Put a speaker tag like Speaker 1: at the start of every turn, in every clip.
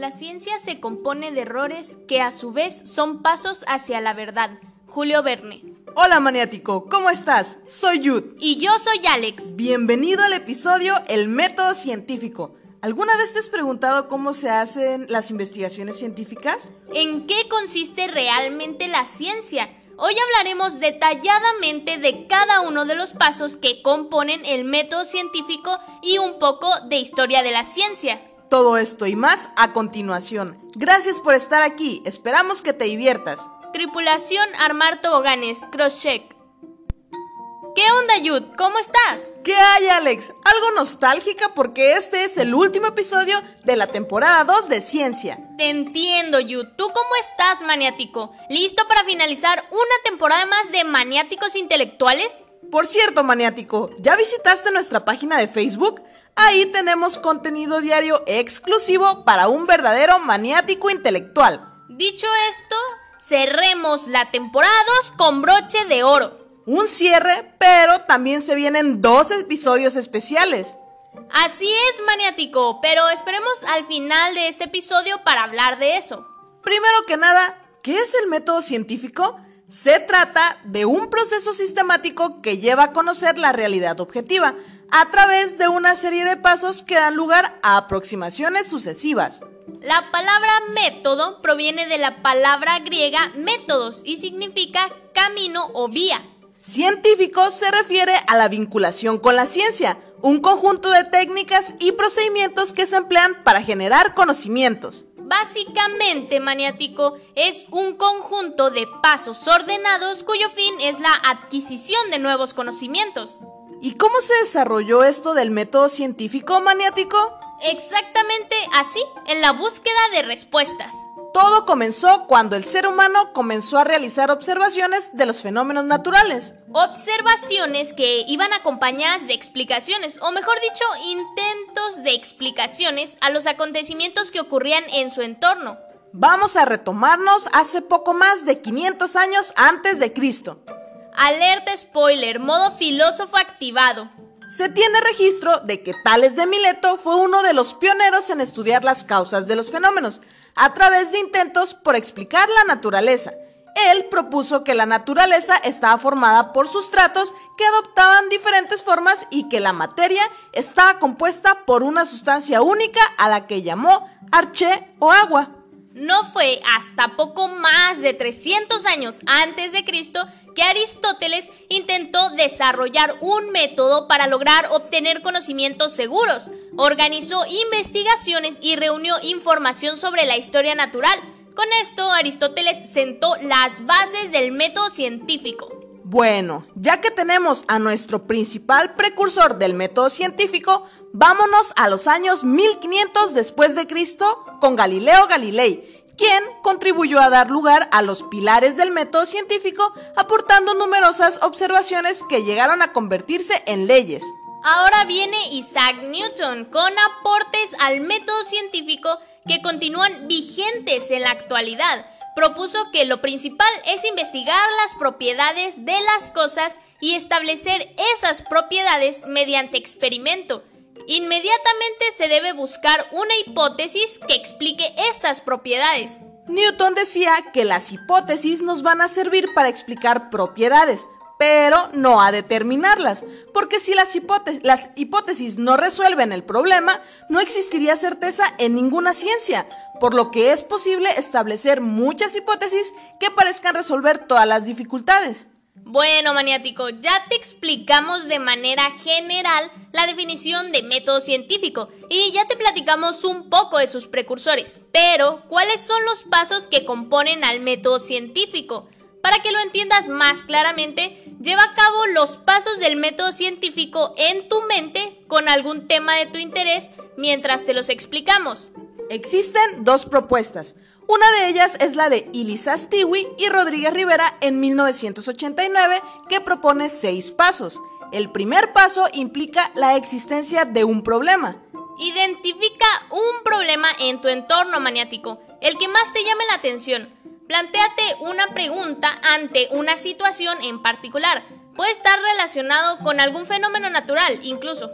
Speaker 1: La ciencia se compone de errores que a su vez son pasos hacia la verdad. Julio Verne.
Speaker 2: Hola maniático, ¿cómo estás? Soy Yud.
Speaker 1: Y yo soy Alex.
Speaker 2: Bienvenido al episodio El método científico. ¿Alguna vez te has preguntado cómo se hacen las investigaciones científicas?
Speaker 1: ¿En qué consiste realmente la ciencia? Hoy hablaremos detalladamente de cada uno de los pasos que componen el método científico y un poco de historia de la ciencia.
Speaker 2: Todo esto y más a continuación. Gracias por estar aquí, esperamos que te diviertas.
Speaker 1: Tripulación Armar Toboganes, Crosscheck. ¿Qué onda, Yud? ¿Cómo estás?
Speaker 2: ¿Qué hay, Alex? Algo nostálgica porque este es el último episodio de la temporada 2 de Ciencia.
Speaker 1: Te entiendo, Yud. ¿Tú cómo estás, maniático? ¿Listo para finalizar una temporada más de maniáticos intelectuales?
Speaker 2: Por cierto, maniático, ¿ya visitaste nuestra página de Facebook? Ahí tenemos contenido diario exclusivo para un verdadero maniático intelectual.
Speaker 1: Dicho esto, cerremos la temporada 2 con broche de oro
Speaker 2: un cierre, pero también se vienen dos episodios especiales.
Speaker 1: Así es, maniático, pero esperemos al final de este episodio para hablar de eso.
Speaker 2: Primero que nada, ¿qué es el método científico? Se trata de un proceso sistemático que lleva a conocer la realidad objetiva a través de una serie de pasos que dan lugar a aproximaciones sucesivas.
Speaker 1: La palabra método proviene de la palabra griega métodos y significa camino o vía.
Speaker 2: Científico se refiere a la vinculación con la ciencia, un conjunto de técnicas y procedimientos que se emplean para generar conocimientos.
Speaker 1: Básicamente, maniático es un conjunto de pasos ordenados cuyo fin es la adquisición de nuevos conocimientos.
Speaker 2: ¿Y cómo se desarrolló esto del método científico maniático?
Speaker 1: Exactamente así, en la búsqueda de respuestas.
Speaker 2: Todo comenzó cuando el ser humano comenzó a realizar observaciones de los fenómenos naturales.
Speaker 1: Observaciones que iban acompañadas de explicaciones, o mejor dicho, intentos de explicaciones a los acontecimientos que ocurrían en su entorno.
Speaker 2: Vamos a retomarnos hace poco más de 500 años antes de Cristo.
Speaker 1: Alerta spoiler, modo filósofo activado.
Speaker 2: Se tiene registro de que Tales de Mileto fue uno de los pioneros en estudiar las causas de los fenómenos, a través de intentos por explicar la naturaleza. Él propuso que la naturaleza estaba formada por sustratos que adoptaban diferentes formas y que la materia estaba compuesta por una sustancia única a la que llamó arché o agua.
Speaker 1: No fue hasta poco más de 300 años antes de Cristo que Aristóteles intentó desarrollar un método para lograr obtener conocimientos seguros. Organizó investigaciones y reunió información sobre la historia natural. Con esto, Aristóteles sentó las bases del método científico.
Speaker 2: Bueno, ya que tenemos a nuestro principal precursor del método científico, vámonos a los años 1500 después de Cristo con Galileo Galilei, quien contribuyó a dar lugar a los pilares del método científico, aportando numerosas observaciones que llegaron a convertirse en leyes.
Speaker 1: Ahora viene Isaac Newton con aportes al método científico que continúan vigentes en la actualidad. Propuso que lo principal es investigar las propiedades de las cosas y establecer esas propiedades mediante experimento. Inmediatamente se debe buscar una hipótesis que explique estas propiedades.
Speaker 2: Newton decía que las hipótesis nos van a servir para explicar propiedades, pero no a determinarlas, porque si las, las, hipótesis no resuelven el problema, no existiría certeza en ninguna ciencia, por lo que es posible establecer muchas hipótesis que parezcan resolver todas las dificultades.
Speaker 1: Bueno, maniático, ya te explicamos de manera general la definición de método científico y ya te platicamos un poco de sus precursores. Pero, ¿cuáles son los pasos que componen al método científico? Para que lo entiendas más claramente, lleva a cabo los pasos del método científico en tu mente con algún tema de tu interés mientras te los explicamos.
Speaker 2: Existen dos propuestas. Una de ellas es la de Ilisa Stiwi y Rodríguez Rivera en 1989, que propone seis pasos. El primer paso implica la existencia de un problema.
Speaker 1: Identifica un problema en tu entorno maniático, el que más te llame la atención. Plantéate una pregunta ante una situación en particular. Puede estar relacionado con algún fenómeno natural, incluso.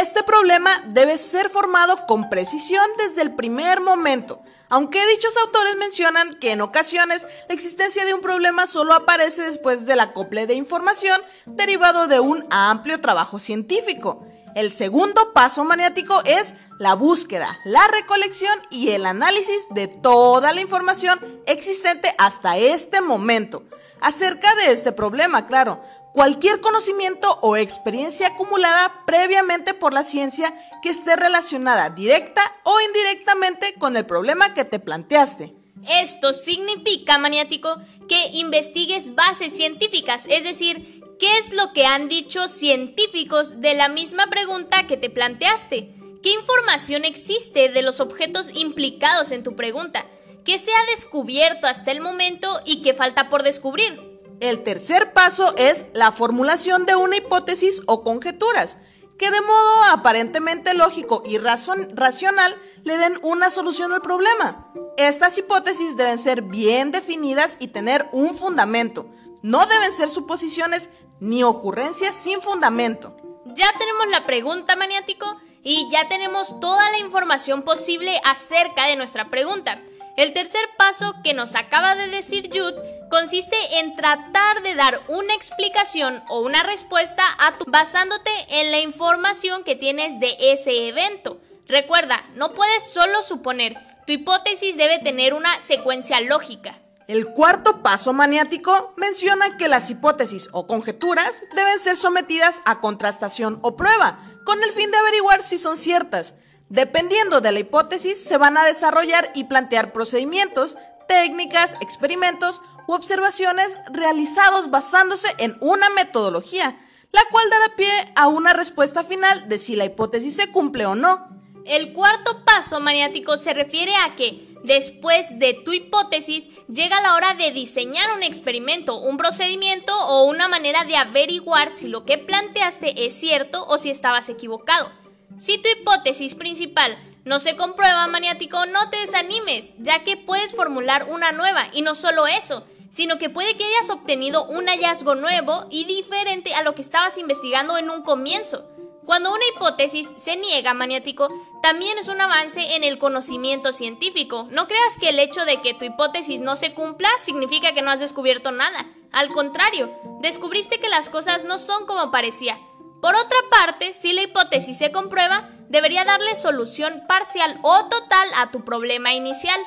Speaker 2: Este problema debe ser formado con precisión desde el primer momento, aunque dichos autores mencionan que en ocasiones la existencia de un problema solo aparece después del acople de información derivado de un amplio trabajo científico. El segundo paso maniático es la búsqueda, la recolección y el análisis de toda la información existente hasta este momento. Acerca de este problema, claro, cualquier conocimiento o experiencia acumulada previamente por la ciencia que esté relacionada directa o indirectamente con el problema que te planteaste.
Speaker 1: Esto significa, maniático, que investigues bases científicas, es decir, ¿Qué es lo que han dicho científicos de la misma pregunta que te planteaste? ¿Qué información existe de los objetos implicados en tu pregunta? ¿Qué se ha descubierto hasta el momento y qué falta por descubrir?
Speaker 2: El tercer paso es la formulación de una hipótesis o conjeturas que de modo aparentemente lógico y racional le den una solución al problema. Estas hipótesis deben ser bien definidas y tener un fundamento. No deben ser suposiciones ni ocurrencias sin fundamento.
Speaker 1: Ya tenemos la pregunta, maniático, y ya tenemos toda la información posible acerca de nuestra pregunta. El tercer paso que nos acaba de decir Jude consiste en tratar de dar una explicación o una respuesta a tu basándote en la información que tienes de ese evento. Recuerda, no puedes solo suponer, tu hipótesis debe tener una secuencia lógica.
Speaker 2: El cuarto paso maniático menciona que las hipótesis o conjeturas deben ser sometidas a contrastación o prueba, con el fin de averiguar si son ciertas. Dependiendo de la hipótesis, se van a desarrollar y plantear procedimientos, técnicas, experimentos u observaciones realizados basándose en una metodología, la cual dará pie a una respuesta final de si la hipótesis se cumple o no.
Speaker 1: El cuarto paso maniático se refiere a que Después de tu hipótesis, llega la hora de diseñar un experimento, un procedimiento o una manera de averiguar si lo que planteaste es cierto o si estabas equivocado. Si tu hipótesis principal no se comprueba, maniático, no te desanimes, ya que puedes formular una nueva y no solo eso, sino que puede que hayas obtenido un hallazgo nuevo y diferente a lo que estabas investigando en un comienzo. Cuando una hipótesis se niega, maniático, también es un avance en el conocimiento científico. No creas que el hecho de que tu hipótesis no se cumpla significa que no has descubierto nada. Al contrario, descubriste que las cosas no son como parecía. Por otra parte, si la hipótesis se comprueba, debería darle solución parcial o total a tu problema inicial.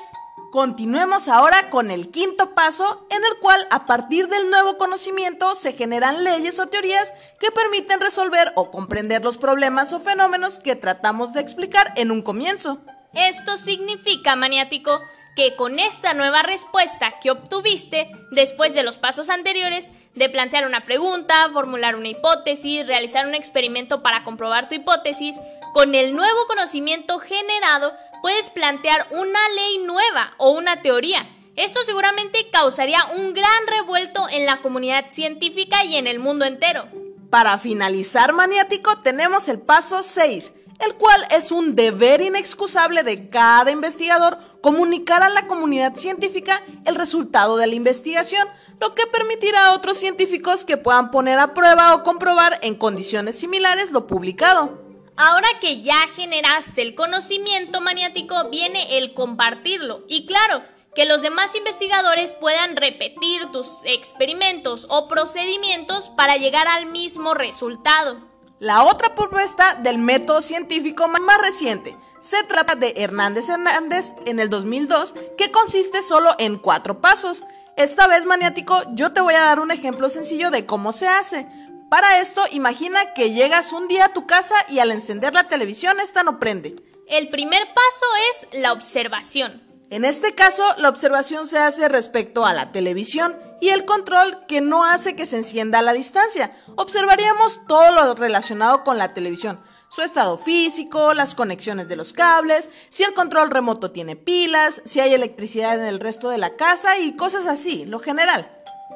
Speaker 2: Continuemos ahora con el quinto paso, en el cual a partir del nuevo conocimiento se generan leyes o teorías que permiten resolver o comprender los problemas o fenómenos que tratamos de explicar en un comienzo.
Speaker 1: Esto significa, maniático, que con esta nueva respuesta que obtuviste después de los pasos anteriores, de plantear una pregunta, formular una hipótesis, realizar un experimento para comprobar tu hipótesis, con el nuevo conocimiento generado puedes plantear una ley nueva o una teoría. Esto seguramente causaría un gran revuelto en la comunidad científica y en el mundo entero.
Speaker 2: Para finalizar, maniático, tenemos el paso 6, el cual es un deber inexcusable de cada investigador comunicar a la comunidad científica el resultado de la investigación, lo que permitirá a otros científicos que puedan poner a prueba o comprobar en condiciones similares lo publicado.
Speaker 1: Ahora que ya generaste el conocimiento maniático, viene el compartirlo. Y claro, que los demás investigadores puedan repetir tus experimentos o procedimientos para llegar al mismo resultado.
Speaker 2: La otra propuesta del método científico más reciente se trata de Hernández Hernández en el 2002, que consiste solo en cuatro pasos. Esta vez, maniático, yo te voy a dar un ejemplo sencillo de cómo se hace. Para esto, imagina que llegas un día a tu casa y al encender la televisión esta no prende.
Speaker 1: El primer paso es la observación.
Speaker 2: En este caso, la observación se hace respecto a la televisión y el control que no hace que se encienda a la distancia. Observaríamos todo lo relacionado con la televisión, su estado físico, las conexiones de los cables, si el control remoto tiene pilas, si hay electricidad en el resto de la casa y cosas así, lo general.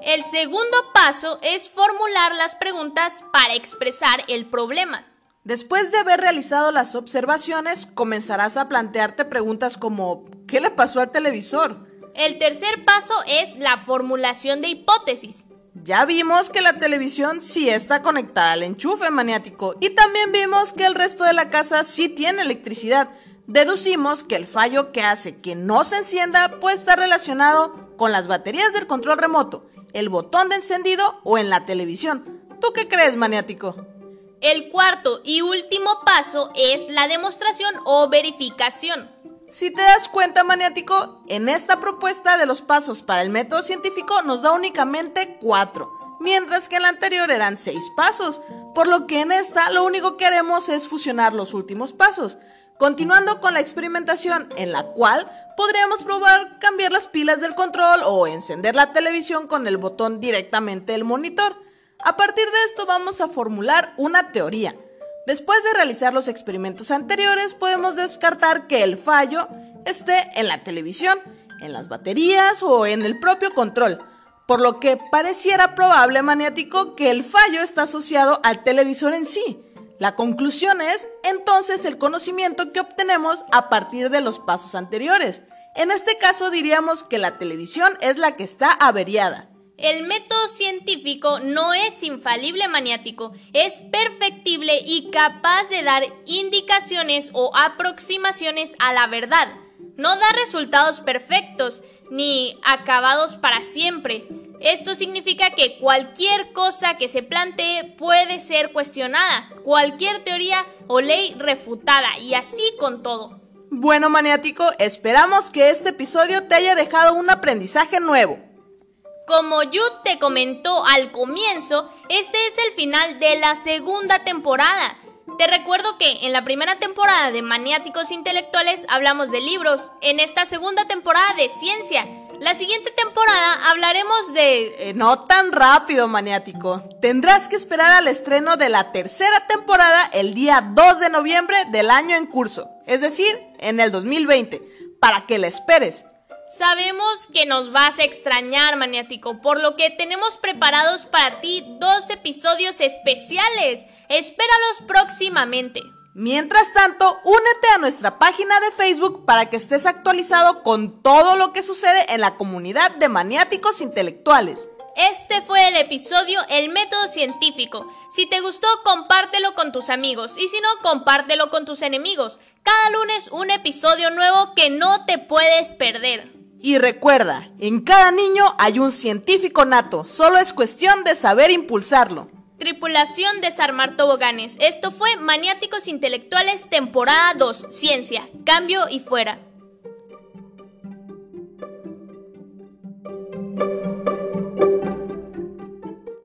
Speaker 1: El segundo paso es formular las preguntas para expresar el problema.
Speaker 2: Después de haber realizado las observaciones, comenzarás a plantearte preguntas como ¿qué le pasó al televisor?
Speaker 1: El tercer paso es la formulación de hipótesis.
Speaker 2: Ya vimos que la televisión sí está conectada al enchufe maniático y también vimos que el resto de la casa sí tiene electricidad. Deducimos que el fallo que hace que no se encienda puede estar relacionado con las baterías del control remoto, el botón de encendido o en la televisión. ¿Tú qué crees, maniático?
Speaker 1: El cuarto y último paso es la demostración o verificación.
Speaker 2: Si te das cuenta, maniático, en esta propuesta de los pasos para el método científico nos da únicamente cuatro, mientras que en la anterior eran seis pasos, por lo que en esta lo único que haremos es fusionar los últimos pasos, continuando con la experimentación en la cual podríamos probar cambiar las pilas del control o encender la televisión con el botón directamente del monitor. A partir de esto vamos a formular una teoría. Después de realizar los experimentos anteriores, podemos descartar que el fallo esté en la televisión, en las baterías o en el propio control, por lo que pareciera probable, maniático, que el fallo está asociado al televisor en sí. La conclusión es entonces el conocimiento que obtenemos a partir de los pasos anteriores. En este caso diríamos que la televisión es la que está averiada.
Speaker 1: El método científico no es infalible maniático, es perfectible y capaz de dar indicaciones o aproximaciones a la verdad. No da resultados perfectos ni acabados para siempre. Esto significa que cualquier cosa que se plantee puede ser cuestionada, cualquier teoría o ley refutada y así con todo.
Speaker 2: Bueno, maniático, esperamos que este episodio te haya dejado un aprendizaje nuevo.
Speaker 1: Como Yu te comentó al comienzo, este es el final de la segunda temporada. Te recuerdo que en la primera temporada de Maniáticos Intelectuales hablamos de libros, en esta segunda temporada de ciencia. La siguiente temporada hablaremos de...
Speaker 2: Eh, no tan rápido, maniático. Tendrás que esperar al estreno de la tercera temporada el día 2 de noviembre del año en curso, es decir, en el 2020, para que la esperes.
Speaker 1: Sabemos que nos vas a extrañar, maniático, por lo que tenemos preparados para ti dos episodios especiales. Espéralos próximamente.
Speaker 2: Mientras tanto, únete a nuestra página de Facebook para que estés actualizado con todo lo que sucede en la comunidad de maniáticos intelectuales.
Speaker 1: Este fue el episodio El método científico. Si te gustó, compártelo con tus amigos y si no, compártelo con tus enemigos. Cada lunes un episodio nuevo que no te puedes perder.
Speaker 2: Y recuerda, en cada niño hay un científico nato, solo es cuestión de saber impulsarlo.
Speaker 1: Tripulación Desarmar Toboganes. Esto fue Maniáticos Intelectuales, temporada 2, Ciencia, Cambio y Fuera.